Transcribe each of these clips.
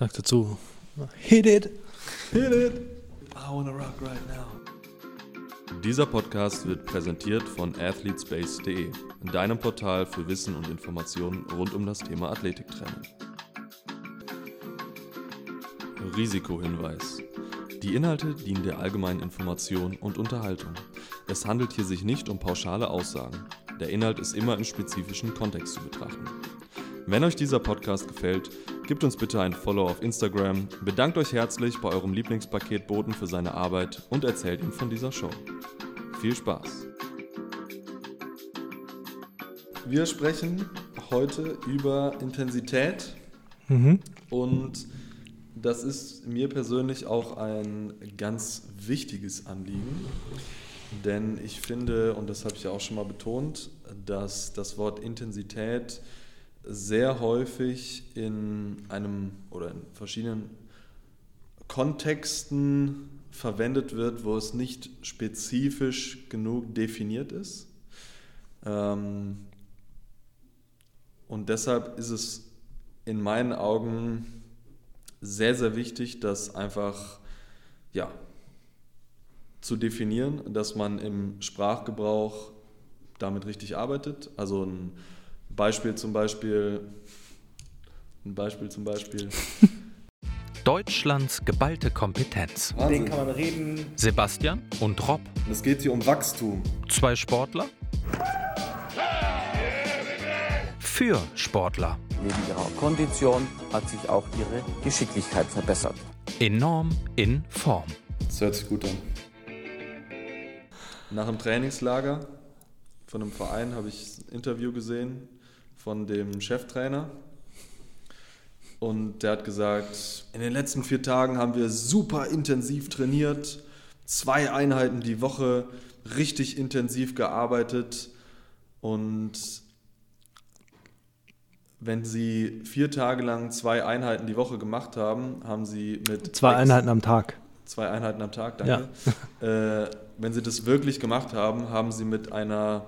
Sag dazu, hit it. Hit it. I wanna rock right now. Dieser Podcast wird präsentiert von athletespace.de, deinem Portal für Wissen und Informationen rund um das Thema Athletiktraining. Risikohinweis. Die Inhalte dienen der allgemeinen Information und Unterhaltung. Es handelt hier sich nicht um pauschale Aussagen. Der Inhalt ist immer im spezifischen Kontext zu betrachten. Wenn euch dieser Podcast gefällt, gebt uns bitte ein Follow auf Instagram, bedankt euch herzlich bei eurem Lieblingspaketboten für seine Arbeit und erzählt ihm von dieser Show. Viel Spaß! Wir sprechen heute über Intensität Mhm. und das ist mir persönlich auch ein ganz wichtiges Anliegen, denn ich finde, und das habe ich ja auch schon mal betont, dass das Wort Intensität sehr häufig in einem oder in verschiedenen Kontexten verwendet wird, wo es nicht spezifisch genug definiert ist. Ähm, und deshalb ist es in meinen Augen sehr, sehr wichtig, das einfach ja, zu definieren, dass man im Sprachgebrauch damit richtig arbeitet. Also ein Beispiel zum Beispiel, ein Beispiel zum Beispiel. Deutschlands geballte Kompetenz. Wahnsinn. kann man reden. Sebastian und Rob, Es geht hier um Wachstum. zwei Sportler. Für Sportler. Neben ihrer Kondition hat sich auch ihre Geschicklichkeit verbessert. Enorm in Form. Das hört sich gut an. Nach dem Trainingslager von einem Verein habe ich ein Interview gesehen von dem Cheftrainer. Und der hat gesagt, in den letzten vier Tagen haben wir super intensiv trainiert, zwei Einheiten die Woche, richtig intensiv gearbeitet. Und wenn sie vier Tage lang zwei Einheiten die Woche gemacht haben, haben sie mit Zwei Einheiten am Tag. Zwei Einheiten am Tag, danke. Äh, wenn Sie das wirklich gemacht haben, haben Sie mit einer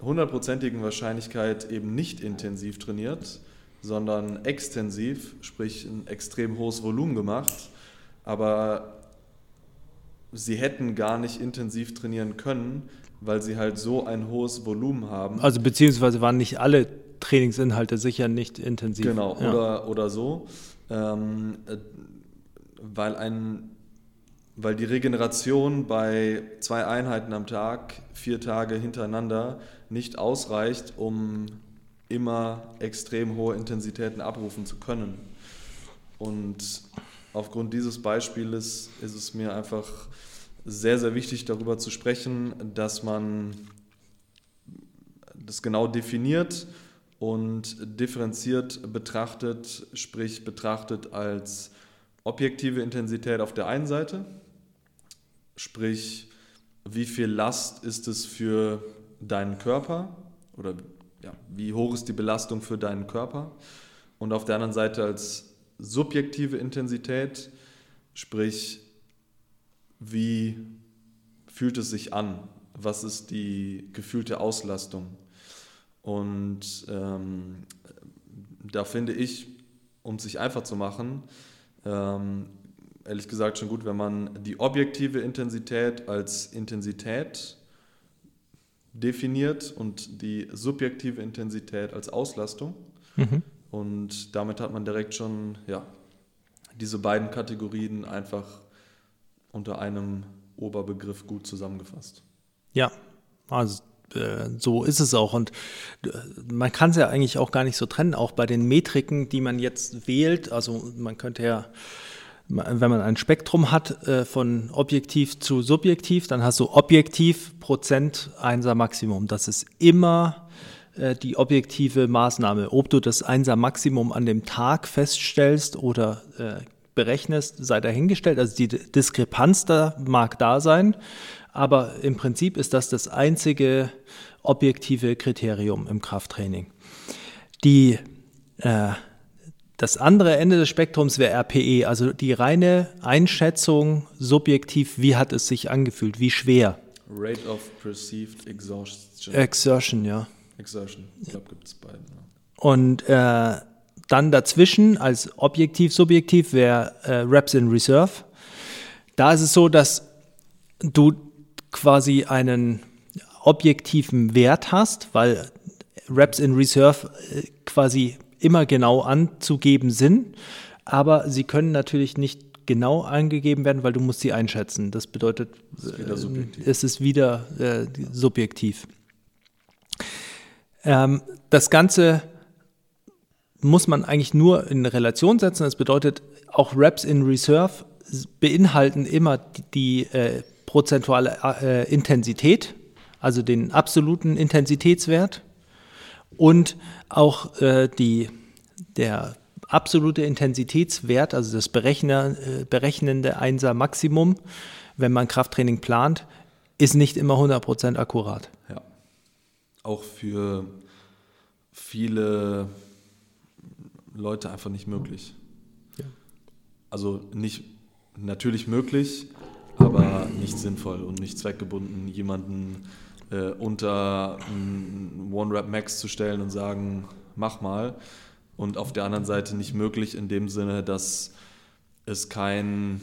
hundertprozentigen Wahrscheinlichkeit eben nicht intensiv trainiert, sondern extensiv, sprich ein extrem hohes Volumen gemacht. Aber Sie hätten gar nicht intensiv trainieren können, weil Sie halt so ein hohes Volumen haben. Also beziehungsweise waren nicht alle Trainingsinhalte sicher nicht intensiv. Genau, Ja. oder, oder so. Ähm, äh, weil, ein, weil die Regeneration bei zwei Einheiten am Tag, vier Tage hintereinander, nicht ausreicht, um immer extrem hohe Intensitäten abrufen zu können. Und aufgrund dieses Beispieles ist es mir einfach sehr, sehr wichtig, darüber zu sprechen, dass man das genau definiert und differenziert betrachtet, sprich betrachtet als objektive Intensität auf der einen Seite, sprich wie viel Last ist es für deinen Körper? Oder ja, wie hoch ist die Belastung für deinen Körper? Und auf der anderen Seite als subjektive Intensität, sprich wie fühlt es sich an, was ist die gefühlte Auslastung. Und ähm, da finde ich, um es sich einfach zu machen, ähm, ehrlich gesagt schon gut, wenn man die objektive Intensität als Intensität definiert und die subjektive Intensität als Auslastung. Mhm. Und damit hat man direkt schon ja, diese beiden Kategorien einfach unter einem Oberbegriff gut zusammengefasst. Ja, also äh, so ist es auch. Und äh, man kann es ja eigentlich auch gar nicht so trennen, auch bei den Metriken, die man jetzt wählt. Also man könnte ja, wenn man ein Spektrum hat äh, von objektiv zu subjektiv, dann hast du objektiv Prozent Einser Maximum. Das ist immer äh, die objektive Maßnahme. Ob du das Einser Maximum an dem Tag feststellst oder äh, berechnest, sei dahingestellt. Also die Diskrepanz da mag da sein, aber im Prinzip ist das das einzige objektive Kriterium im Krafttraining. Die, äh, das andere Ende des Spektrums wäre RPE, also die reine Einschätzung subjektiv, wie hat es sich angefühlt, wie schwer. Rate of Perceived Exhaustion. Exertion, ja. Exertion, ich glaube, gibt es beiden. Ja. Und äh, dann dazwischen als objektiv, subjektiv wäre äh, Reps in Reserve. Da ist es so, dass du quasi einen objektiven Wert hast, weil Reps in Reserve äh, quasi immer genau anzugeben sind, aber sie können natürlich nicht genau angegeben werden, weil du musst sie einschätzen. Das bedeutet, äh, es ist wieder äh, subjektiv. Ähm, das Ganze muss man eigentlich nur in Relation setzen. Das bedeutet, auch Reps in Reserve beinhalten immer die, die äh, prozentuale äh, Intensität, also den absoluten Intensitätswert und auch äh, die, der absolute Intensitätswert, also das Berechner, äh, berechnende Einser Maximum, wenn man Krafttraining plant, ist nicht immer 100% akkurat. Ja. Auch für viele Leute einfach nicht möglich. Ja. Also nicht natürlich möglich, aber nicht sinnvoll und nicht zweckgebunden, jemanden äh, unter One-Rap-Max zu stellen und sagen, mach mal. Und auf der anderen Seite nicht möglich in dem Sinne, dass es kein,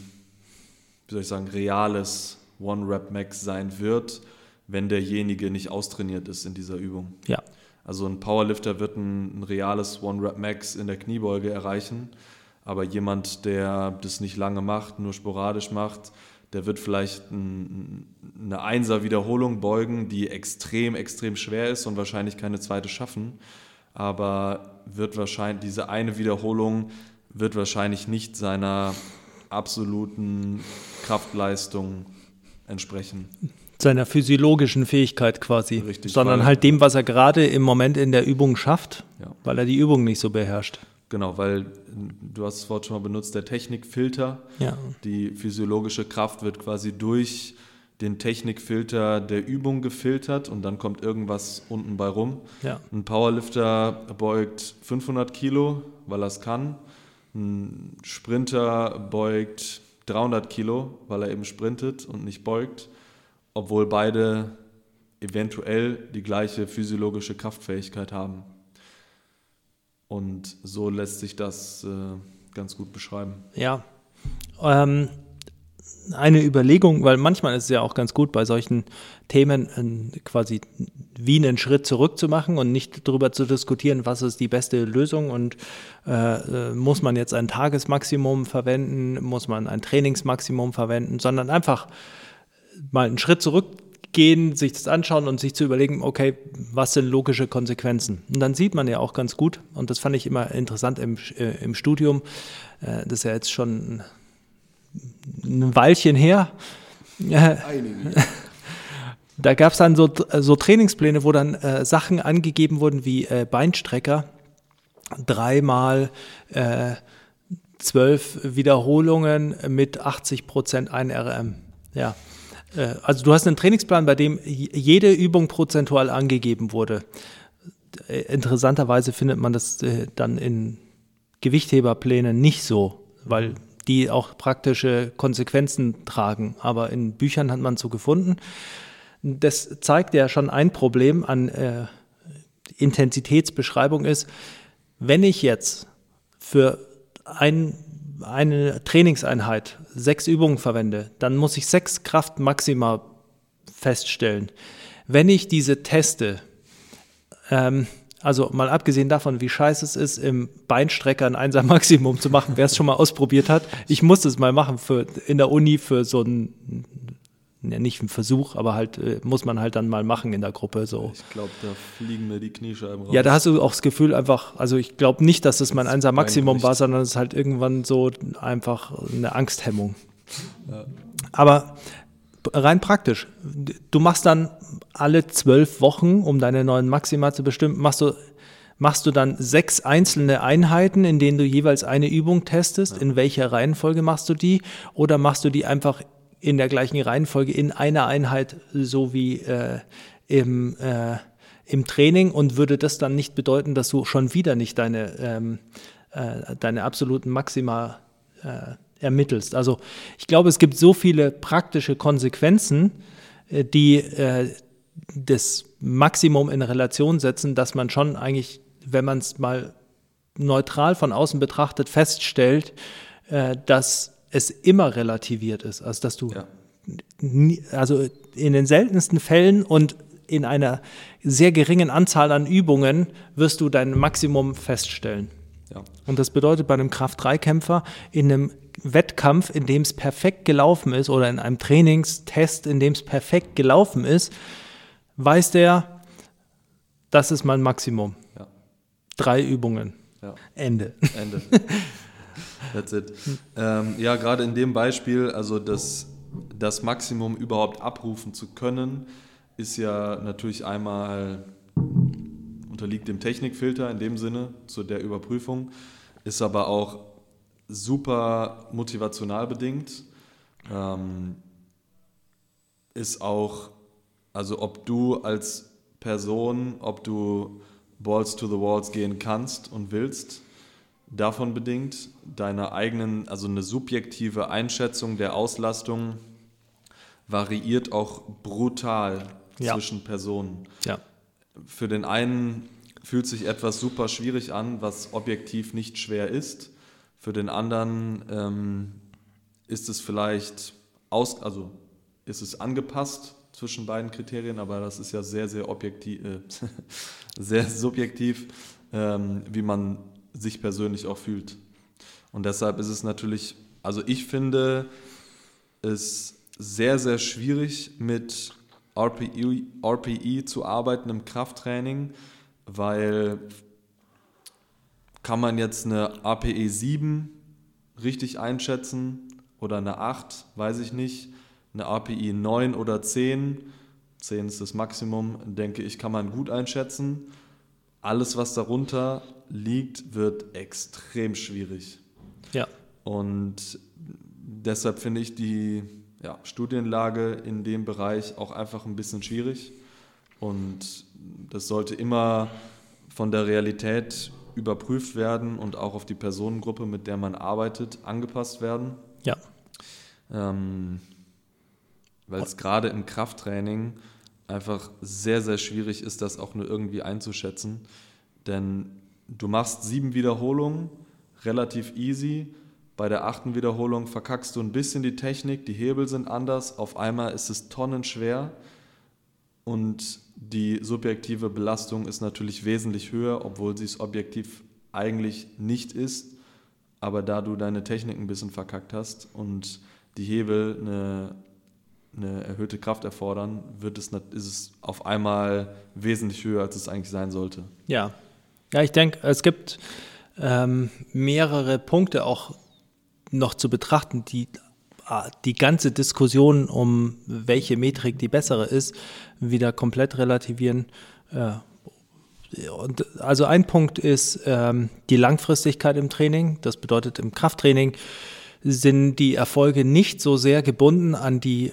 wie soll ich sagen, reales One-Rap-Max sein wird, wenn derjenige nicht austrainiert ist in dieser Übung. Ja. Also ein Powerlifter wird ein, ein reales One-Rep-Max in der Kniebeuge erreichen, aber jemand, der das nicht lange macht, nur sporadisch macht, der wird vielleicht ein, eine Einser-Wiederholung beugen, die extrem, extrem schwer ist und wahrscheinlich keine zweite schaffen, aber wird wahrscheinlich, diese eine Wiederholung wird wahrscheinlich nicht seiner absoluten Kraftleistung entsprechen seiner physiologischen Fähigkeit quasi, Richtig, sondern halt dem, was er gerade im Moment in der Übung schafft, ja. weil er die Übung nicht so beherrscht. Genau, weil du hast das Wort schon mal benutzt, der Technikfilter. Ja. Die physiologische Kraft wird quasi durch den Technikfilter der Übung gefiltert und dann kommt irgendwas unten bei rum. Ja. Ein Powerlifter beugt 500 Kilo, weil er es kann. Ein Sprinter beugt 300 Kilo, weil er eben sprintet und nicht beugt obwohl beide eventuell die gleiche physiologische Kraftfähigkeit haben. Und so lässt sich das äh, ganz gut beschreiben. Ja. Ähm, eine Überlegung, weil manchmal ist es ja auch ganz gut, bei solchen Themen äh, quasi wie einen Schritt zurück zu machen und nicht darüber zu diskutieren, was ist die beste Lösung und äh, äh muss man jetzt ein Tagesmaximum verwenden, muss man ein Trainingsmaximum verwenden, sondern einfach mal einen Schritt zurückgehen, sich das anschauen und sich zu überlegen, okay, was sind logische Konsequenzen? Und dann sieht man ja auch ganz gut, und das fand ich immer interessant im, äh, im Studium, äh, das ist ja jetzt schon ein Weilchen her. Da gab es dann so, so Trainingspläne, wo dann äh, Sachen angegeben wurden wie äh, Beinstrecker, dreimal äh, zwölf Wiederholungen mit 80 Prozent 1 RM. Ja, also du hast einen Trainingsplan, bei dem jede Übung prozentual angegeben wurde. Äh, interessanterweise findet man das äh, dann in Gewichtheberplänen nicht so, weil die auch praktische Konsequenzen tragen. Aber in Büchern hat man so gefunden. Das zeigt ja schon ein Problem an äh, Intensitätsbeschreibung ist, wenn ich jetzt für ein eine Trainingseinheit sechs Übungen verwende, dann muss ich sechs Kraftmaxima feststellen. Wenn ich diese teste, ähm, also mal abgesehen davon, wie scheiße es ist, im Beinstrecker ein Einser Maximum zu machen, wer es schon mal ausprobiert hat, ich muss es mal machen für, in der Uni für so ein ja, nicht ein Versuch, aber halt äh, muss man halt dann mal machen in der Gruppe so. Ich glaube, da fliegen mir die Kniescheiben raus. Ja, da hast du auch das Gefühl einfach, also ich glaube nicht, dass das mein Einser Maximum war, sondern es ist halt irgendwann so einfach eine Angsthemmung. Ja. Aber rein praktisch, du machst dann alle zwölf Wochen, um deine neuen Maxima zu bestimmen, machst du machst du dann sechs einzelne Einheiten, in denen du jeweils eine Übung testest. Ja. In welcher Reihenfolge machst du die? Oder machst du die einfach in der gleichen Reihenfolge in einer Einheit, so wie äh, im, äh, im Training und würde das dann nicht bedeuten, dass du schon wieder nicht deine, ähm, äh, deine absoluten Maxima äh, ermittelst. Also ich glaube, es gibt so viele praktische Konsequenzen, äh, die äh, das Maximum in Relation setzen, dass man schon eigentlich, wenn man es mal neutral von außen betrachtet feststellt, dass es immer relativiert ist. Also dass du Ja. nie, also in den seltensten Fällen und in einer sehr geringen Anzahl an Übungen wirst du dein Maximum feststellen. Ja. Und das bedeutet bei einem Kraft-3-Kämpfer in einem Wettkampf, in dem es perfekt gelaufen ist oder in einem Trainingstest, in dem es perfekt gelaufen ist, weiß der, das ist mein Maximum. Ja. Drei Übungen. Ja. Ende. Ende. That's it. Ähm, ja, gerade in dem Beispiel, also das, das Maximum überhaupt abrufen zu können, ist ja natürlich einmal unterliegt dem Technikfilter in dem Sinne zu der Überprüfung, ist aber auch super motivational bedingt. Ähm, ist auch, also ob du als Person, ob du Balls to the Walls gehen kannst und willst, davon bedingt, deiner eigenen, also eine subjektive Einschätzung der Auslastung variiert auch brutal Ja. zwischen Personen. Ja. Für den einen fühlt sich etwas super schwierig an, was objektiv nicht schwer ist. Für den anderen ähm, ist es vielleicht aus, also ist es angepasst zwischen beiden Kriterien, aber das ist ja sehr, sehr objektiv, äh, sehr subjektiv, ähm, wie man sich persönlich auch fühlt. Und deshalb ist es natürlich, also ich finde es sehr, sehr schwierig mit RPE, RPE zu arbeiten im Krafttraining, weil kann man jetzt eine APE 7 richtig einschätzen oder eine 8, weiß ich nicht. Eine API 9 oder 10, 10 ist das Maximum, denke ich, kann man gut einschätzen. Alles, was darunter liegt, wird extrem schwierig. Ja. Und deshalb finde ich die ja, Studienlage in dem Bereich auch einfach ein bisschen schwierig. Und das sollte immer von der Realität überprüft werden und auch auf die Personengruppe, mit der man arbeitet, angepasst werden. Ja. Ähm, weil es gerade im Krafttraining einfach sehr, sehr schwierig ist, das auch nur irgendwie einzuschätzen. Denn du machst sieben Wiederholungen, relativ easy. Bei der achten Wiederholung verkackst du ein bisschen die Technik, die Hebel sind anders, auf einmal ist es tonnenschwer und die subjektive Belastung ist natürlich wesentlich höher, obwohl sie es objektiv eigentlich nicht ist. Aber da du deine Technik ein bisschen verkackt hast und die Hebel eine, eine erhöhte Kraft erfordern, wird es, ist es auf einmal wesentlich höher, als es eigentlich sein sollte. Ja. Ja, ich denke, es gibt ähm, mehrere Punkte auch noch zu betrachten, die ah, die ganze Diskussion um welche Metrik die bessere ist, wieder komplett relativieren. Äh, und also ein Punkt ist ähm, die Langfristigkeit im Training. Das bedeutet, im Krafttraining sind die Erfolge nicht so sehr gebunden an die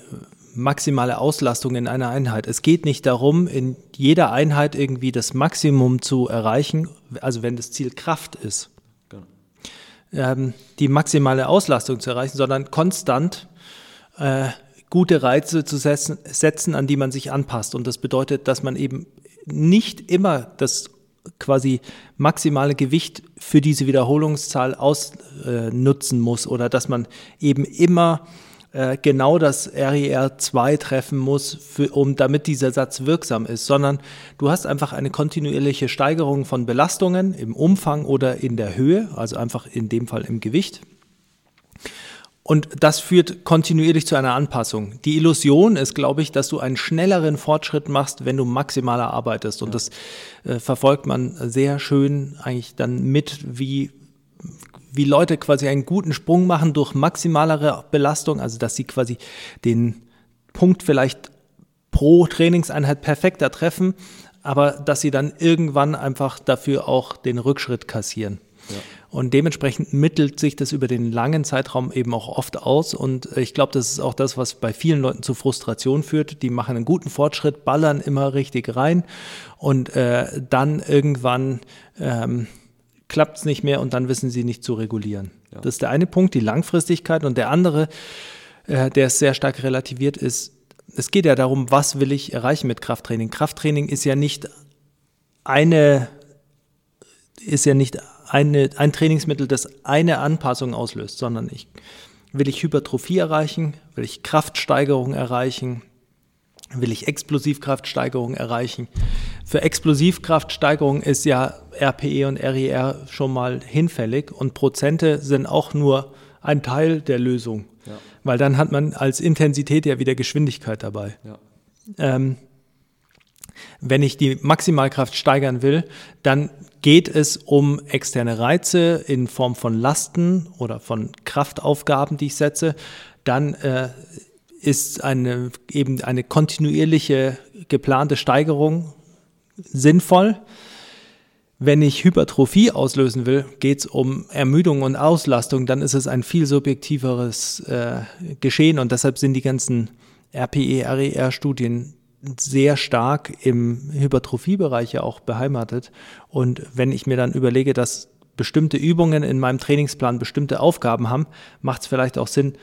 maximale Auslastung in einer Einheit. Es geht nicht darum, in jeder Einheit irgendwie das Maximum zu erreichen, also wenn das Ziel Kraft ist, Genau. ähm, die maximale Auslastung zu erreichen, sondern konstant äh, gute Reize zu setzen, setzen, an die man sich anpasst. Und das bedeutet, dass man eben nicht immer das quasi maximale Gewicht für diese Wiederholungszahl ausnutzen muss oder dass man eben immer äh, genau das RER 2 treffen muss, für, um damit dieser Satz wirksam ist, sondern du hast einfach eine kontinuierliche Steigerung von Belastungen im Umfang oder in der Höhe, also einfach in dem Fall im Gewicht. Und das führt kontinuierlich zu einer Anpassung. Die Illusion ist, glaube ich, dass du einen schnelleren Fortschritt machst, wenn du maximaler arbeitest. Und das äh, verfolgt man sehr schön eigentlich dann mit, wie, wie Leute quasi einen guten Sprung machen durch maximalere Belastung, also dass sie quasi den Punkt vielleicht pro Trainingseinheit perfekter treffen, aber dass sie dann irgendwann einfach dafür auch den Rückschritt kassieren. Und dementsprechend mittelt sich das über den langen Zeitraum eben auch oft aus. Und ich glaube, das ist auch das, was bei vielen Leuten zu Frustration führt. Die machen einen guten Fortschritt, ballern immer richtig rein und äh, dann irgendwann ähm, klappt es nicht mehr und dann wissen sie nicht zu regulieren. Ja. Das ist der eine Punkt, die Langfristigkeit. Und der andere, äh, der ist sehr stark relativiert, ist, es geht ja darum, was will ich erreichen mit Krafttraining. Krafttraining ist ja nicht eine, ist ja nicht eine, ein Trainingsmittel, das eine Anpassung auslöst, sondern ich will ich Hypertrophie erreichen, will ich Kraftsteigerung erreichen, will ich Explosivkraftsteigerung erreichen. Für Explosivkraftsteigerung ist ja RPE und RIR schon mal hinfällig und Prozente sind auch nur ein Teil der Lösung, ja. weil dann hat man als Intensität ja wieder Geschwindigkeit dabei. Ja. Ähm, wenn ich die Maximalkraft steigern will, dann geht es um externe Reize in Form von Lasten oder von Kraftaufgaben, die ich setze. Dann äh, ist eine, eben eine kontinuierliche geplante Steigerung sinnvoll. Wenn ich Hypertrophie auslösen will, geht es um Ermüdung und Auslastung, dann ist es ein viel subjektiveres äh, Geschehen und deshalb sind die ganzen RPE, RER-Studien sehr stark im Hypertrophiebereich ja auch beheimatet. Und wenn ich mir dann überlege, dass bestimmte Übungen in meinem Trainingsplan bestimmte Aufgaben haben, macht es vielleicht auch Sinn,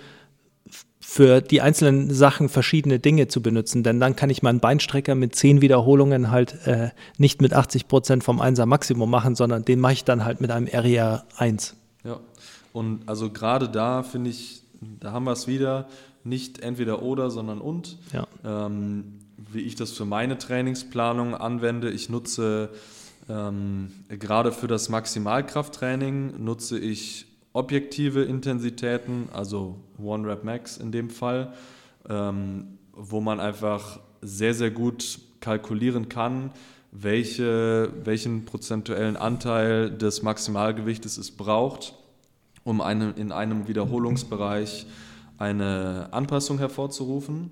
für die einzelnen Sachen verschiedene Dinge zu benutzen, denn dann kann ich meinen Beinstrecker mit zehn Wiederholungen halt äh, nicht mit 80 Prozent vom 1er Maximum machen, sondern den mache ich dann halt mit einem RER 1. Ja, und also gerade da finde ich, da haben wir es wieder, nicht entweder oder, sondern und. Ja. Ähm, wie ich das für meine Trainingsplanung anwende, ich nutze ähm, gerade für das Maximalkrafttraining nutze ich objektive Intensitäten, also One Rep Max in dem Fall, ähm, wo man einfach sehr, sehr gut kalkulieren kann, welche, welchen prozentuellen Anteil des Maximalgewichtes es braucht, um eine, in einem Wiederholungsbereich eine Anpassung hervorzurufen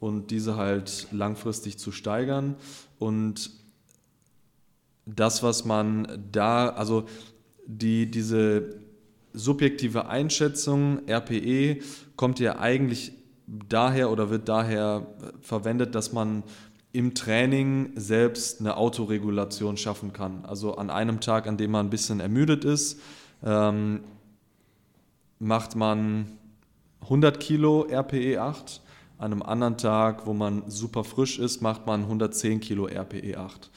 und diese halt langfristig zu steigern. Und das, was man da, also die, diese subjektive Einschätzung, RPE, kommt ja eigentlich daher oder wird daher verwendet, dass man im Training selbst eine Autoregulation schaffen kann. Also an einem Tag, an dem man ein bisschen ermüdet ist, ähm, macht man 100 Kilo RPE 8. An einem anderen Tag, wo man super frisch ist, macht man 110 Kilo RPE 8.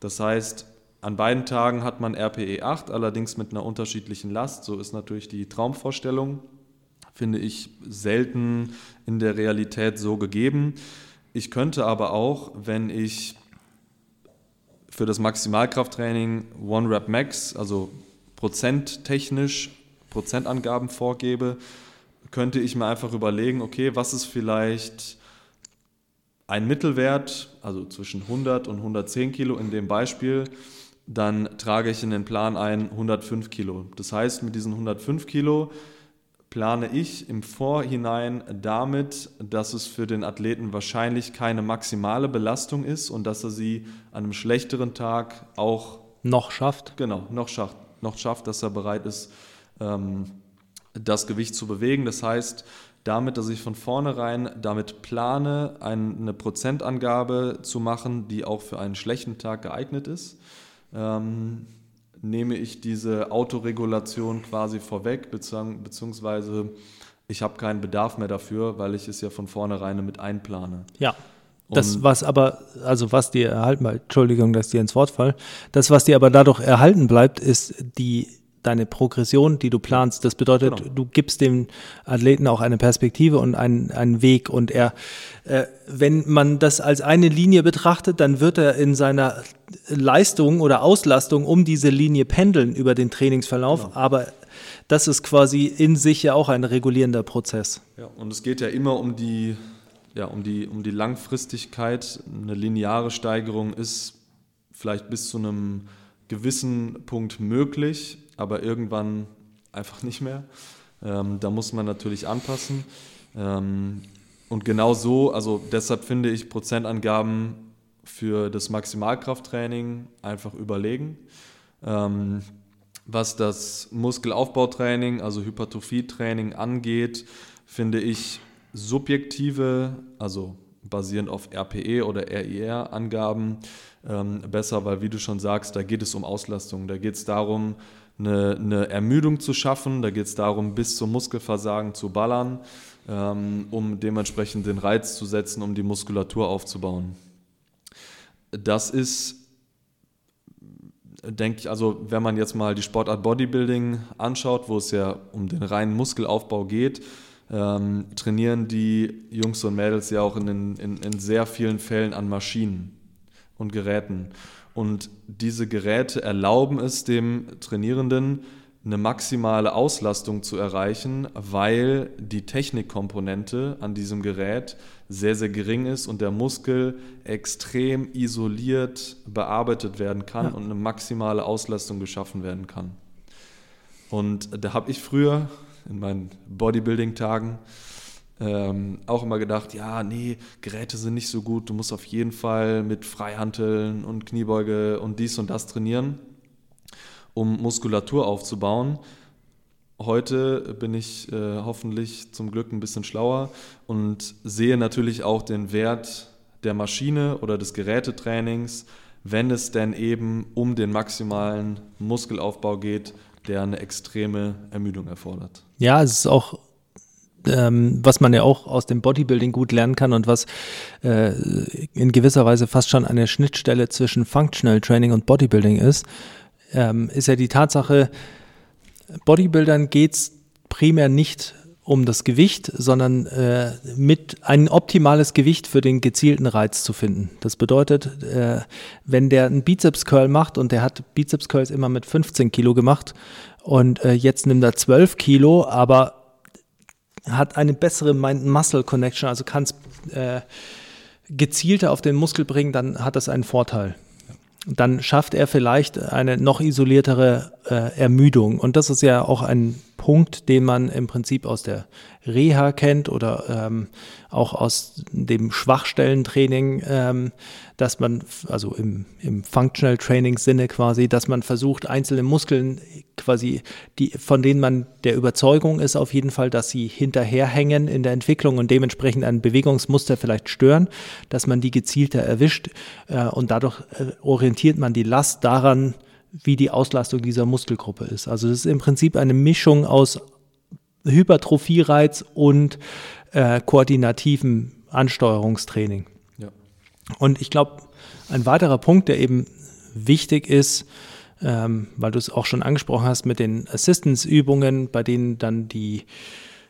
Das heißt, an beiden Tagen hat man RPE 8, allerdings mit einer unterschiedlichen Last. So ist natürlich die Traumvorstellung, finde ich selten in der Realität so gegeben. Ich könnte aber auch, wenn ich für das Maximalkrafttraining One Rep Max, also prozenttechnisch Prozentangaben vorgebe, könnte ich mir einfach überlegen, okay, was ist vielleicht ein Mittelwert, also zwischen 100 und 110 Kilo in dem Beispiel, dann trage ich in den Plan ein 105 Kilo. Das heißt, mit diesen 105 Kilo plane ich im Vorhinein damit, dass es für den Athleten wahrscheinlich keine maximale Belastung ist und dass er sie an einem schlechteren Tag auch noch schafft. Genau, noch schafft, noch schafft, dass er bereit ist, ähm, das Gewicht zu bewegen. Das heißt, damit, dass ich von vornherein damit plane, eine Prozentangabe zu machen, die auch für einen schlechten Tag geeignet ist ähm, nehme ich diese Autoregulation quasi vorweg, beziehungsweise ich habe keinen Bedarf mehr dafür, weil ich es ja von vornherein mit einplane. Ja. Das, was aber, also was dir erhalten bleibt, Entschuldigung, dass dir ins Wort fall, das, was dir aber dadurch erhalten bleibt, ist die deine Progression, die du planst. Das bedeutet, genau. du gibst dem Athleten auch eine Perspektive und einen, einen Weg. Und er, äh, wenn man das als eine Linie betrachtet, dann wird er in seiner Leistung oder Auslastung um diese Linie pendeln über den Trainingsverlauf. Genau. Aber das ist quasi in sich ja auch ein regulierender Prozess. Ja, und es geht ja immer um die, ja, um die, um die Langfristigkeit. Eine lineare Steigerung ist vielleicht bis zu einem gewissen Punkt möglich aber irgendwann einfach nicht mehr. Ähm, da muss man natürlich anpassen. Ähm, und genau so, also deshalb finde ich Prozentangaben für das Maximalkrafttraining einfach überlegen. Ähm, was das Muskelaufbautraining, also Hypertrophietraining angeht, finde ich subjektive, also basierend auf RPE oder RIR-Angaben ähm, besser, weil wie du schon sagst, da geht es um Auslastung. Da geht es darum, eine, eine Ermüdung zu schaffen. Da geht es darum, bis zum Muskelversagen zu ballern, ähm, um dementsprechend den Reiz zu setzen, um die Muskulatur aufzubauen. Das ist denke ich, also wenn man jetzt mal die Sportart Bodybuilding anschaut, wo es ja um den reinen Muskelaufbau geht, ähm, trainieren die Jungs und Mädels ja auch in, in, in sehr vielen Fällen an Maschinen und Geräten. Und diese Geräte erlauben es dem Trainierenden, eine maximale Auslastung zu erreichen, weil die Technikkomponente an diesem Gerät sehr, sehr gering ist und der Muskel extrem isoliert bearbeitet werden kann ja. und eine maximale Auslastung geschaffen werden kann. Und da habe ich früher in meinen Bodybuilding-Tagen ähm, auch immer gedacht, ja, nee, Geräte sind nicht so gut, du musst auf jeden Fall mit Freihanteln und Kniebeuge und dies und das trainieren um Muskulatur aufzubauen. Heute bin ich äh, hoffentlich zum Glück ein bisschen schlauer und sehe natürlich auch den Wert der Maschine oder des Gerätetrainings, wenn es denn eben um den maximalen Muskelaufbau geht, der eine extreme Ermüdung erfordert. Ja, es ist auch ähm, was man ja auch aus dem Bodybuilding gut lernen kann und was äh, in gewisser Weise fast schon eine Schnittstelle zwischen Functional Training und Bodybuilding ist ähm, ist ja die Tatsache, Bodybuildern geht es primär nicht um das Gewicht, sondern äh, mit ein optimales Gewicht für den gezielten Reiz zu finden. Das bedeutet, äh, wenn der einen Bizeps Curl macht und der hat Bizeps Curls immer mit 15 Kilo gemacht und äh, jetzt nimmt er 12 Kilo, aber hat eine bessere Mind-Muscle-Connection, also kann es äh, gezielter auf den Muskel bringen, dann hat das einen Vorteil dann schafft er vielleicht eine noch isoliertere äh, Ermüdung. Und das ist ja auch ein Punkt, den man im Prinzip aus der Reha kennt oder ähm, auch aus dem Schwachstellentraining, ähm, dass man, also im, im Functional Training Sinne quasi, dass man versucht, einzelne Muskeln quasi, die, von denen man der Überzeugung ist auf jeden Fall, dass sie hinterherhängen in der Entwicklung und dementsprechend ein Bewegungsmuster vielleicht stören, dass man die gezielter erwischt äh, und dadurch äh, orientiert man die Last daran, wie die Auslastung dieser Muskelgruppe ist. Also das ist im Prinzip eine Mischung aus Hypertrophiereiz und äh, koordinativen Ansteuerungstraining. Ja. Und ich glaube, ein weiterer Punkt, der eben wichtig ist, ähm, weil du es auch schon angesprochen hast mit den Assistance-Übungen, bei denen dann die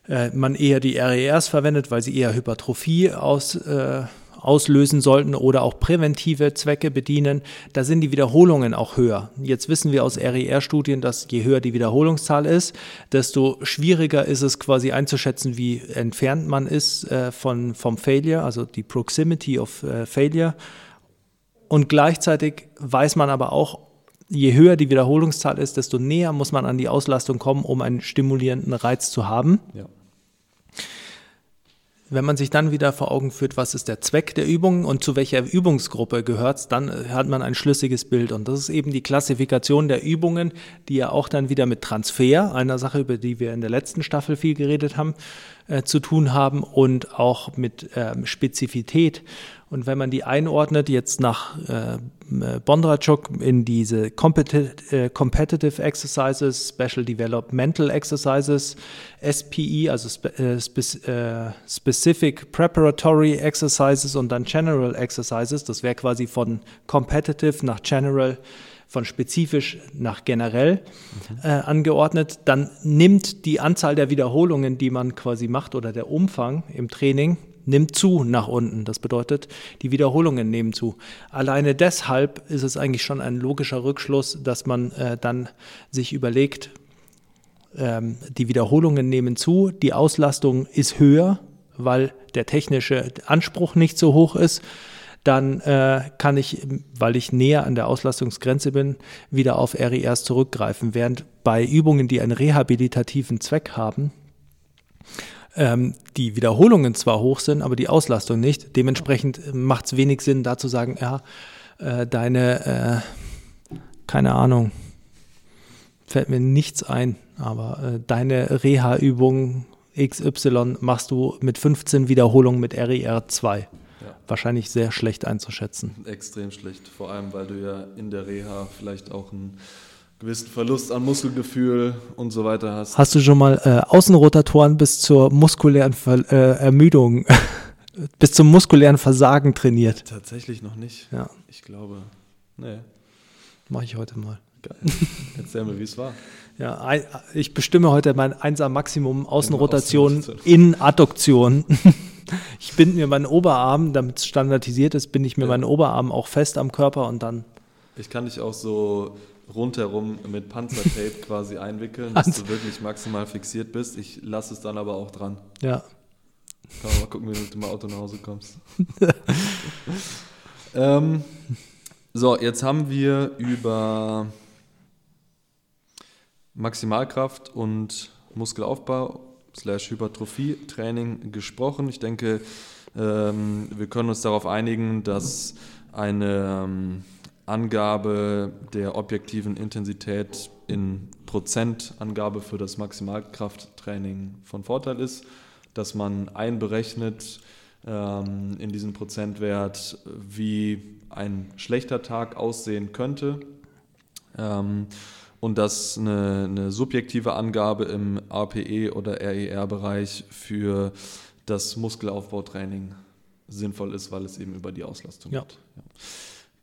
äh, man eher die RERs verwendet, weil sie eher Hypertrophie aus, äh, auslösen sollten oder auch präventive Zwecke bedienen, da sind die Wiederholungen auch höher. Jetzt wissen wir aus RER-Studien, dass je höher die Wiederholungszahl ist, desto schwieriger ist es quasi einzuschätzen, wie entfernt man ist äh, von, vom Failure, also die Proximity of äh, Failure. Und gleichzeitig weiß man aber auch, je höher die Wiederholungszahl ist, desto näher muss man an die Auslastung kommen, um einen stimulierenden Reiz zu haben. Ja. Wenn man sich dann wieder vor Augen führt, was ist der Zweck der Übung und zu welcher Übungsgruppe gehört es, dann äh, hat man ein schlüssiges Bild. Und das ist eben die Klassifikation der Übungen, die ja auch dann wieder mit Transfer, einer Sache, über die wir in der letzten Staffel viel geredet haben, äh, zu tun haben und auch mit ähm, Spezifität. Und wenn man die einordnet, jetzt nach äh, Bondrachuk in diese Competitive, äh, Competitive Exercises, Special Developmental Exercises, SPE, also Spe äh, Spe äh, Specific Preparatory Exercises und dann General Exercises, das wäre quasi von Competitive nach General von spezifisch nach generell äh, angeordnet, dann nimmt die Anzahl der Wiederholungen, die man quasi macht oder der Umfang im Training, nimmt zu nach unten. Das bedeutet, die Wiederholungen nehmen zu. Alleine deshalb ist es eigentlich schon ein logischer Rückschluss, dass man äh, dann sich überlegt, ähm, die Wiederholungen nehmen zu, die Auslastung ist höher, weil der technische Anspruch nicht so hoch ist. Dann äh, kann ich, weil ich näher an der Auslastungsgrenze bin, wieder auf RERs zurückgreifen. Während bei Übungen, die einen rehabilitativen Zweck haben, ähm, die Wiederholungen zwar hoch sind, aber die Auslastung nicht. Dementsprechend macht es wenig Sinn, da zu sagen, ja, äh, deine, äh, keine Ahnung, fällt mir nichts ein, aber äh, deine Reha-Übung XY machst du mit 15 Wiederholungen mit RER 2. Ja. Wahrscheinlich sehr schlecht einzuschätzen. Extrem schlecht, vor allem weil du ja in der Reha vielleicht auch ein gewissen Verlust an Muskelgefühl und so weiter hast. Hast du schon mal äh, Außenrotatoren bis zur muskulären Ver äh, Ermüdung, bis zum muskulären Versagen trainiert? Tatsächlich noch nicht. Ja. Ich glaube, nee. Mache ich heute mal. Erzähl mir, wie es war. Ja, ein, ich bestimme heute mein 1er Maximum Außenrotation Außenrotation. in Adduktion. Ich binde mir meinen Oberarm, damit es standardisiert ist, binde ich mir Ja. meinen Oberarm auch fest am Körper und dann Ich kann dich auch so rundherum mit Panzertape quasi einwickeln, dass du wirklich maximal fixiert bist. Ich lasse es dann aber auch dran. ja. Kann man mal gucken, wie du mit dem Auto nach Hause kommst. ähm, so, jetzt haben wir über Maximalkraft und Muskelaufbau slash Hypertrophie-Training gesprochen. Ich denke, ähm, wir können uns darauf einigen, dass eine ähm, Angabe der objektiven Intensität in Prozentangabe für das Maximalkrafttraining von Vorteil ist, dass man einberechnet ähm, in diesem Prozentwert, wie ein schlechter Tag aussehen könnte. Ähm, und dass eine, eine subjektive Angabe im APE oder RER-Bereich für das Muskelaufbautraining sinnvoll ist, weil es eben über die Auslastung Ja. geht. Ja.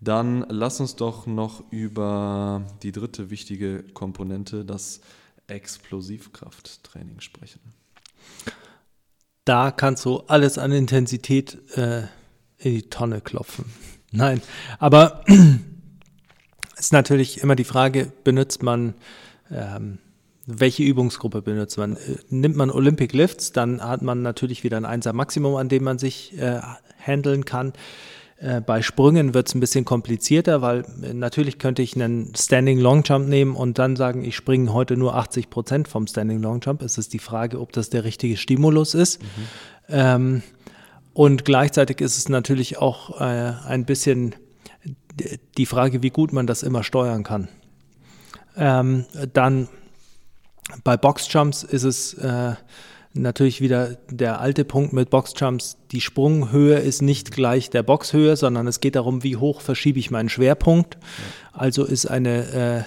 Dann lass uns doch noch über die dritte wichtige Komponente, das Explosivkrafttraining sprechen. da kannst du alles an Intensität äh, in die Tonne klopfen. Nein, aber ist natürlich immer die Frage, benutzt man, ähm, welche Übungsgruppe benutzt man? Äh, Nimmt man Olympic Lifts, dann hat man natürlich wieder ein 1er Maximum, an dem man sich äh, handeln kann. Äh, bei Sprüngen wird es ein bisschen komplizierter, weil äh, natürlich könnte ich einen Standing Long Jump nehmen und dann sagen, ich springe heute nur 80 Prozent vom Standing Long Jump. Es ist die Frage, ob das der richtige Stimulus ist. Ähm, und gleichzeitig ist es natürlich auch äh, ein bisschen die Frage, wie gut man das immer steuern kann. Ähm, dann bei Boxjumps ist es äh, natürlich wieder der alte Punkt mit Boxjumps. Die Sprunghöhe ist nicht gleich der Boxhöhe, sondern es geht darum, wie hoch verschiebe ich meinen Schwerpunkt. Also ist eine,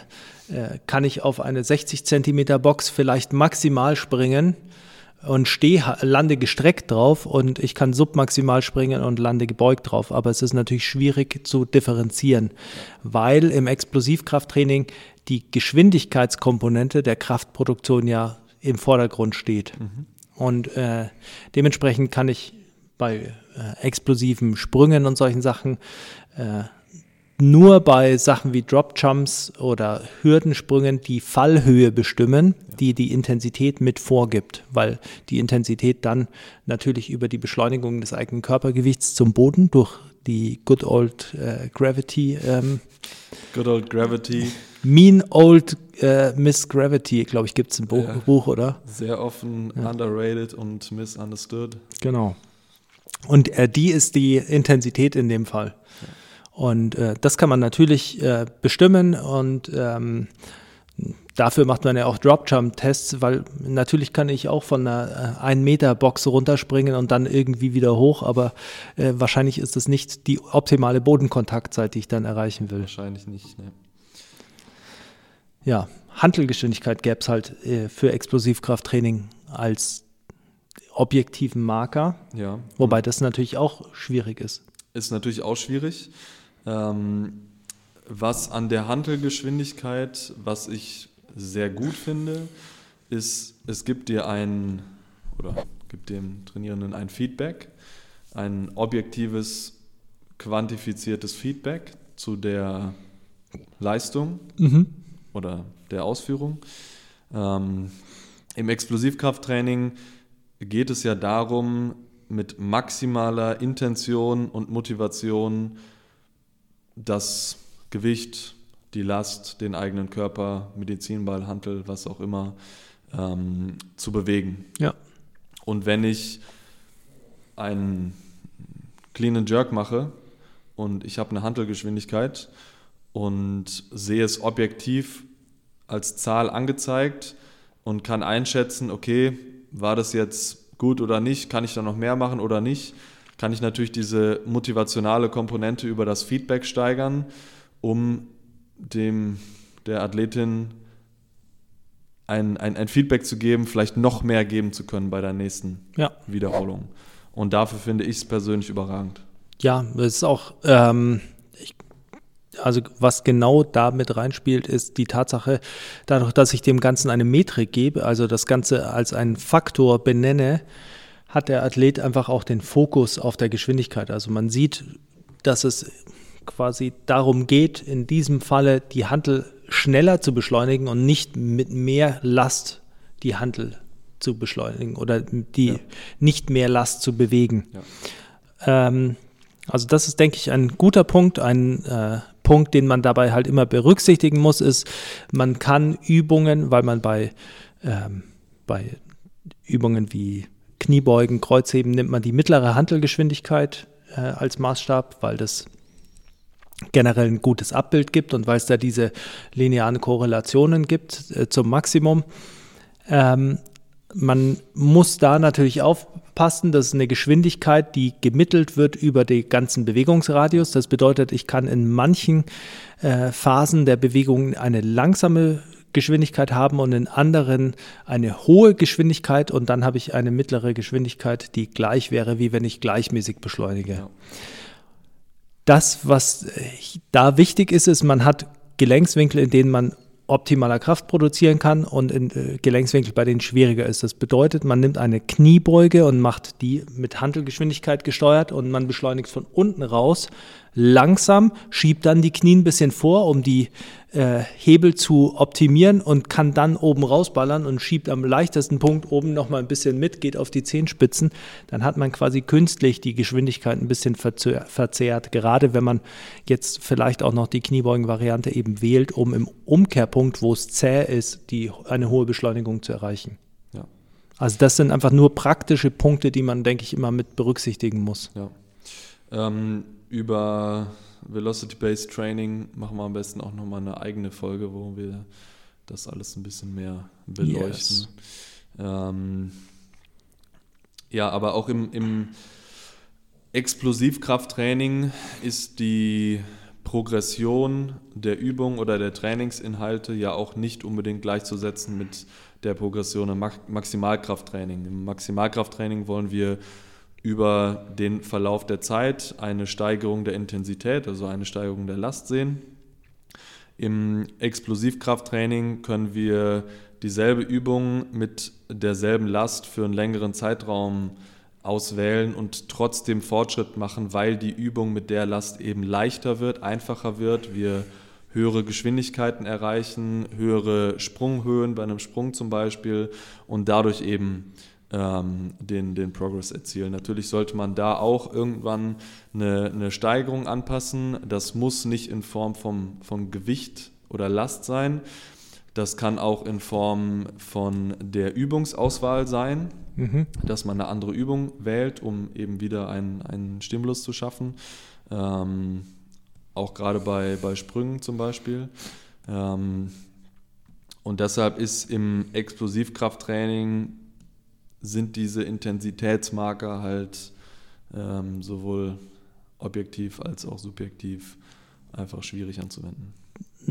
äh, äh, kann ich auf eine 60 Zentimeter Box vielleicht maximal springen und stehe, lande gestreckt drauf und ich kann submaximal springen und lande gebeugt drauf. Aber es ist natürlich schwierig zu differenzieren, weil im Explosivkrafttraining die Geschwindigkeitskomponente der Kraftproduktion ja im Vordergrund steht. Und äh, dementsprechend kann ich bei äh, explosiven Sprüngen und solchen Sachen äh, nur bei Sachen wie Drop Jumps oder Hürdensprüngen die Fallhöhe bestimmen, die die Intensität mit vorgibt, weil die Intensität dann natürlich über die Beschleunigung des eigenen Körpergewichts zum Boden durch die Good Old äh, Gravity, ähm, Good old Gravity, Mean Old äh, Miss Gravity, glaube ich, gibt es im Buch, Ja. Buch, oder? sehr offen underrated und misunderstood. Genau. Und äh, die ist die Intensität in dem Fall. Und äh, das kann man natürlich äh, bestimmen und ähm, dafür macht man ja auch Drop-Jump-Tests, weil natürlich kann ich auch von einer äh, 1-Meter-Box runterspringen und dann irgendwie wieder hoch, aber äh, wahrscheinlich ist das nicht die optimale Bodenkontaktzeit, die ich dann erreichen will. Wahrscheinlich nicht. Ne? Ja, Hantelgeschwindigkeit gäbe es halt äh, für Explosivkrafttraining als objektiven Marker, Ja. wobei das natürlich auch schwierig ist. Ist natürlich auch schwierig. Ähm, was an der Hantelgeschwindigkeit, was ich sehr gut finde, ist, es gibt dir ein, oder gibt dem Trainierenden ein Feedback, ein objektives, quantifiziertes Feedback zu der Leistung oder der Ausführung. Ähm, Im Explosivkrafttraining geht es ja darum, mit maximaler Intention und Motivation das Gewicht, die Last, den eigenen Körper, Medizinball, Hantel, was auch immer, ähm, zu bewegen. Ja. Und wenn ich einen Clean and Jerk mache und ich habe eine Hantelgeschwindigkeit und sehe es objektiv als Zahl angezeigt und kann einschätzen, okay, war das jetzt gut oder nicht, kann ich da noch mehr machen oder nicht, kann ich natürlich diese motivationale Komponente über das Feedback steigern, um dem der Athletin ein, ein, ein Feedback zu geben, vielleicht noch mehr geben zu können bei der nächsten Ja. Wiederholung. Und dafür finde ich es persönlich überragend. Ja, das ist auch, ähm, ich also was genau da mit reinspielt, ist die Tatsache, dadurch, dass ich dem Ganzen eine Metrik gebe, also das Ganze als einen Faktor benenne, hat der Athlet einfach auch den Fokus auf der Geschwindigkeit. Also man sieht, dass es quasi darum geht, in diesem Falle die Handel schneller zu beschleunigen und nicht mit mehr Last die Handel zu beschleunigen oder die ja. nicht mehr Last zu bewegen. Ja. Ähm, also das ist, denke ich, ein guter Punkt, ein äh, Punkt, den man dabei halt immer berücksichtigen muss, ist, man kann Übungen, weil man bei, ähm, bei Übungen wie Kniebeugen, Kreuzheben nimmt man die mittlere Handelgeschwindigkeit äh, als Maßstab, weil das generell ein gutes Abbild gibt und weil es da diese linearen Korrelationen gibt äh, zum Maximum. Ähm, man muss da natürlich aufpassen, das ist eine Geschwindigkeit, die gemittelt wird über den ganzen Bewegungsradius. Das bedeutet, ich kann in manchen äh, Phasen der Bewegung eine langsame Geschwindigkeit haben und in anderen eine hohe Geschwindigkeit und dann habe ich eine mittlere Geschwindigkeit, die gleich wäre, wie wenn ich gleichmäßig beschleunige. Ja. Das, was da wichtig ist, ist, man hat Gelenkswinkel, in denen man optimaler Kraft produzieren kann und in äh, Gelenkswinkel bei denen schwieriger ist. Das bedeutet, man nimmt eine Kniebeuge und macht die mit Handelgeschwindigkeit gesteuert und man beschleunigt von unten raus langsam, schiebt dann die Knie ein bisschen vor, um die äh, Hebel zu optimieren und kann dann oben rausballern und schiebt am leichtesten Punkt oben nochmal ein bisschen mit, geht auf die Zehenspitzen. Dann hat man quasi künstlich die Geschwindigkeit ein bisschen verzerrt, gerade wenn man jetzt vielleicht auch noch die Kniebeugen-Variante eben wählt, um im Umkehrpunkt, wo es zäh ist, die, eine hohe Beschleunigung zu erreichen. Ja. Also das sind einfach nur praktische Punkte, die man, denke ich, immer mit berücksichtigen muss. Ja. Ähm, über Velocity-Based Training machen wir am besten auch nochmal eine eigene Folge, wo wir das alles ein bisschen mehr beleuchten. Yes. Ähm, ja, aber auch im, im Explosivkrafttraining ist die Progression der Übung oder der Trainingsinhalte ja auch nicht unbedingt gleichzusetzen mit der Progression im Maximalkrafttraining. Im Maximalkrafttraining wollen wir über den Verlauf der Zeit eine Steigerung der Intensität, also eine Steigerung der Last sehen. Im Explosivkrafttraining können wir dieselbe Übung mit derselben Last für einen längeren Zeitraum auswählen und trotzdem Fortschritt machen, weil die Übung mit der Last eben leichter wird, einfacher wird. Wir höhere Geschwindigkeiten erreichen, höhere Sprunghöhen bei einem Sprung zum Beispiel und dadurch eben ähm, den, den Progress erzielen. Natürlich sollte man da auch irgendwann eine, eine Steigerung anpassen. Das muss nicht in Form vom, von Gewicht oder Last sein. Das kann auch in Form von der Übungsauswahl sein, mhm. dass man eine andere Übung wählt, um eben wieder einen, einen Stimulus zu schaffen. Ähm, auch gerade bei, bei Sprüngen zum Beispiel. Ähm, und deshalb ist im Explosivkrafttraining sind diese Intensitätsmarker halt ähm, sowohl objektiv als auch subjektiv einfach schwierig anzuwenden.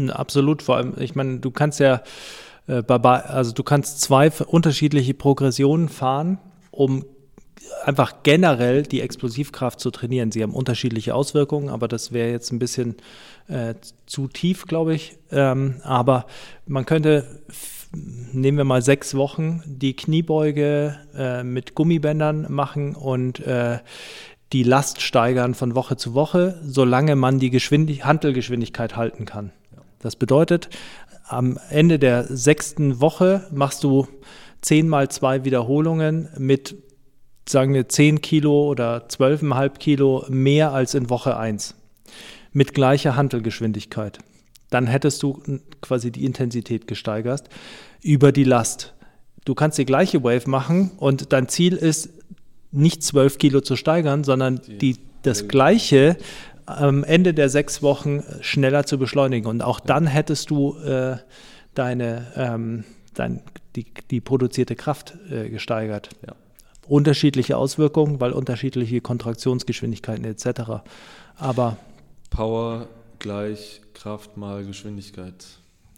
Absolut, vor allem, ich meine, du kannst ja, äh, also du kannst zwei unterschiedliche Progressionen fahren, um einfach generell die Explosivkraft zu trainieren. Sie haben unterschiedliche Auswirkungen, aber das wäre jetzt ein bisschen äh, zu tief, glaube ich. Ähm, aber man könnte nehmen wir mal sechs Wochen, die Kniebeuge äh, mit Gummibändern machen und äh, die Last steigern von Woche zu Woche, solange man die Geschwindig Handelgeschwindigkeit halten kann. Das bedeutet, am Ende der sechsten Woche machst du zehn mal zwei Wiederholungen mit, sagen wir, zehn Kilo oder zwölfeinhalb Kilo mehr als in Woche eins mit gleicher Handelgeschwindigkeit dann hättest du quasi die Intensität gesteigert über die Last. Du kannst die gleiche Wave machen und dein Ziel ist, nicht 12 Kilo zu steigern, sondern die, das gleiche am Ende der sechs Wochen schneller zu beschleunigen. Und auch dann hättest du äh, deine, ähm, dein, die, die produzierte Kraft äh, gesteigert. Ja. Unterschiedliche Auswirkungen, weil unterschiedliche Kontraktionsgeschwindigkeiten etc. Aber Power gleich Kraft mal Geschwindigkeit.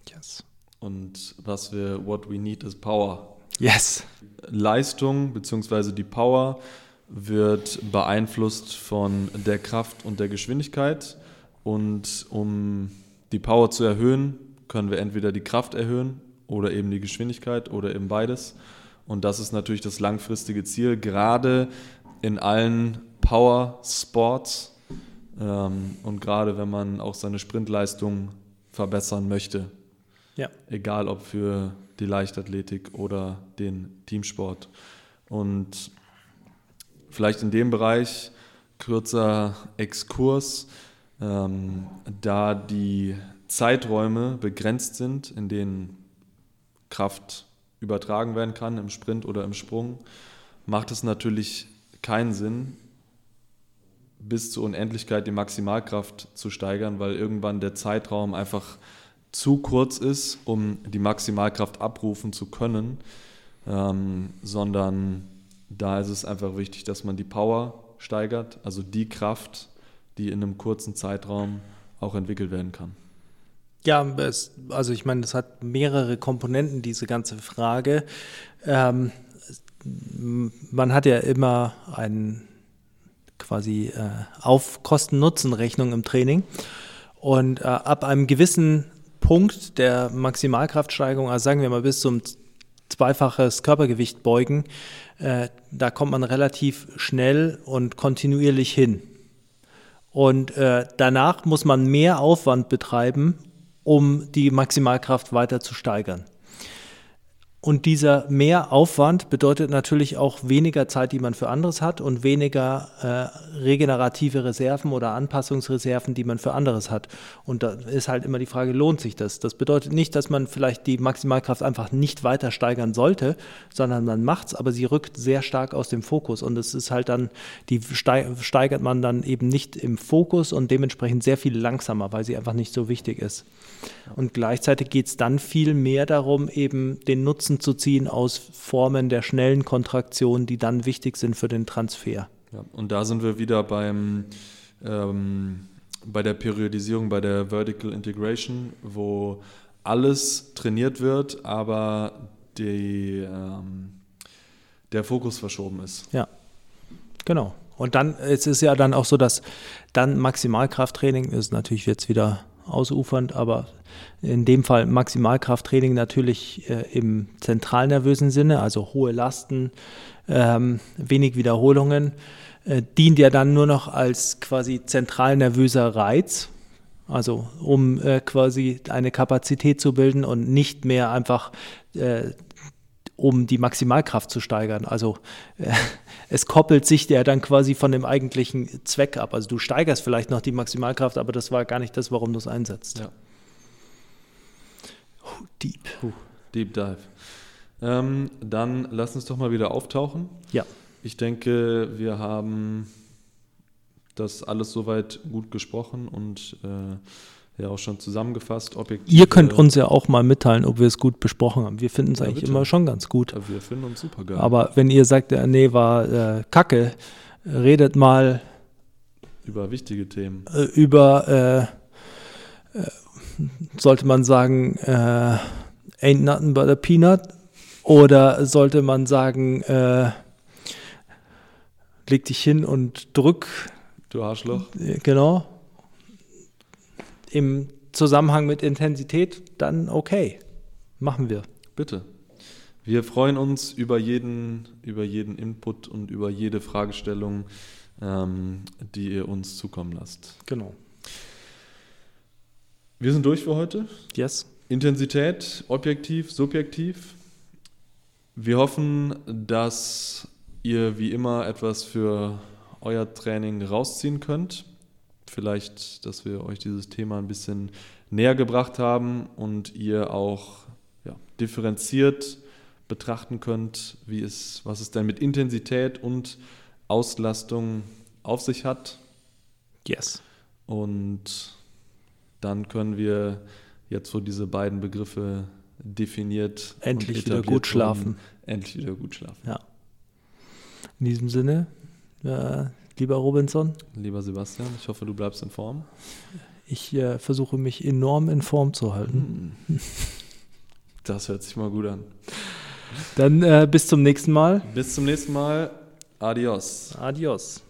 Yes. Und was wir, what we need is Power. Yes. Leistung bzw. die Power wird beeinflusst von der Kraft und der Geschwindigkeit. Und um die Power zu erhöhen, können wir entweder die Kraft erhöhen oder eben die Geschwindigkeit oder eben beides. Und das ist natürlich das langfristige Ziel, gerade in allen Power Sports ähm, und gerade wenn man auch seine Sprintleistung verbessern möchte. Ja. Egal ob für die Leichtathletik oder den Teamsport. Und vielleicht in dem Bereich kürzer Exkurs, ähm, da die Zeiträume begrenzt sind, in denen Kraft übertragen werden kann, im Sprint oder im Sprung, macht es natürlich keinen Sinn, bis zur Unendlichkeit die Maximalkraft zu steigern, weil irgendwann der Zeitraum einfach zu kurz ist, um die Maximalkraft abrufen zu können, ähm, sondern da ist es einfach wichtig, dass man die Power steigert, also die Kraft, die in einem kurzen Zeitraum auch entwickelt werden kann. Ja, es, also ich meine, das hat mehrere Komponenten, diese ganze Frage. Ähm, man hat ja immer einen quasi äh, auf Kosten-Nutzen-Rechnung im Training. Und äh, ab einem gewissen Punkt der Maximalkraftsteigerung, also sagen wir mal bis zum zweifaches Körpergewicht beugen, äh, da kommt man relativ schnell und kontinuierlich hin. Und äh, danach muss man mehr Aufwand betreiben, um die Maximalkraft weiter zu steigern. Und dieser Mehraufwand bedeutet natürlich auch weniger Zeit, die man für anderes hat und weniger äh, regenerative Reserven oder Anpassungsreserven, die man für anderes hat. Und da ist halt immer die Frage, lohnt sich das? Das bedeutet nicht, dass man vielleicht die Maximalkraft einfach nicht weiter steigern sollte, sondern man macht es, aber sie rückt sehr stark aus dem Fokus. Und es ist halt dann, die steigert man dann eben nicht im Fokus und dementsprechend sehr viel langsamer, weil sie einfach nicht so wichtig ist. Und gleichzeitig geht es dann viel mehr darum, eben den Nutzen Nutzen zu ziehen aus Formen der schnellen Kontraktion, die dann wichtig sind für den Transfer. Ja, und da sind wir wieder beim, ähm, bei der Periodisierung, bei der Vertical Integration, wo alles trainiert wird, aber die, ähm, der Fokus verschoben ist. Ja, genau. Und dann, es ist ja dann auch so, dass dann Maximalkrafttraining ist natürlich jetzt wieder ausufernd, aber in dem Fall Maximalkrafttraining natürlich äh, im zentralnervösen Sinne, also hohe Lasten, ähm, wenig Wiederholungen, äh, dient ja dann nur noch als quasi zentralnervöser Reiz, also um äh, quasi eine Kapazität zu bilden und nicht mehr einfach äh, um die Maximalkraft zu steigern. Also äh, es koppelt sich ja dann quasi von dem eigentlichen Zweck ab. Also du steigerst vielleicht noch die Maximalkraft, aber das war gar nicht das, warum du es einsetzt. Ja. Oh, deep. Puh, deep Dive. Ähm, dann lass uns doch mal wieder auftauchen. Ja. Ich denke, wir haben das alles soweit gut gesprochen und äh, ja auch schon zusammengefasst. Objektiv, Ihr könnt uns ja auch mal mitteilen, ob wir es gut besprochen haben. Wir finden es ja, eigentlich bitte. immer schon ganz gut. Ja, wir finden uns super geil. Aber wenn ihr sagt, äh, nee, war äh, Kacke, redet mal über wichtige Themen. Äh, über, äh, äh, sollte man sagen, äh, ain't nothing but a peanut? Oder sollte man sagen, leg dich hin und drück? Du Arschloch. Genau im Zusammenhang mit Intensität, dann okay, machen wir. Bitte. Wir freuen uns über jeden, über jeden Input und über jede Fragestellung, ähm, die ihr uns zukommen lasst. Genau. Wir sind durch für heute. Yes. Intensität, objektiv, subjektiv. Wir hoffen, dass ihr wie immer etwas für euer Training rausziehen könnt vielleicht, dass wir euch dieses Thema ein bisschen näher gebracht haben und ihr auch ja, differenziert betrachten könnt, wie es, was es denn mit Intensität und Auslastung auf sich hat. Yes. Und dann können wir jetzt, wo diese beiden Begriffe definiert endlich wieder gut schlafen. Endlich wieder gut schlafen. Ja. In diesem Sinne, äh, Lieber Robinson. Lieber Sebastian, ich hoffe, du bleibst in Form. Ich äh, versuche mich enorm in Form zu halten. Hm. Das hört sich mal gut an. Dann äh, bis zum nächsten Mal. Bis zum nächsten Mal. Adios. Adios.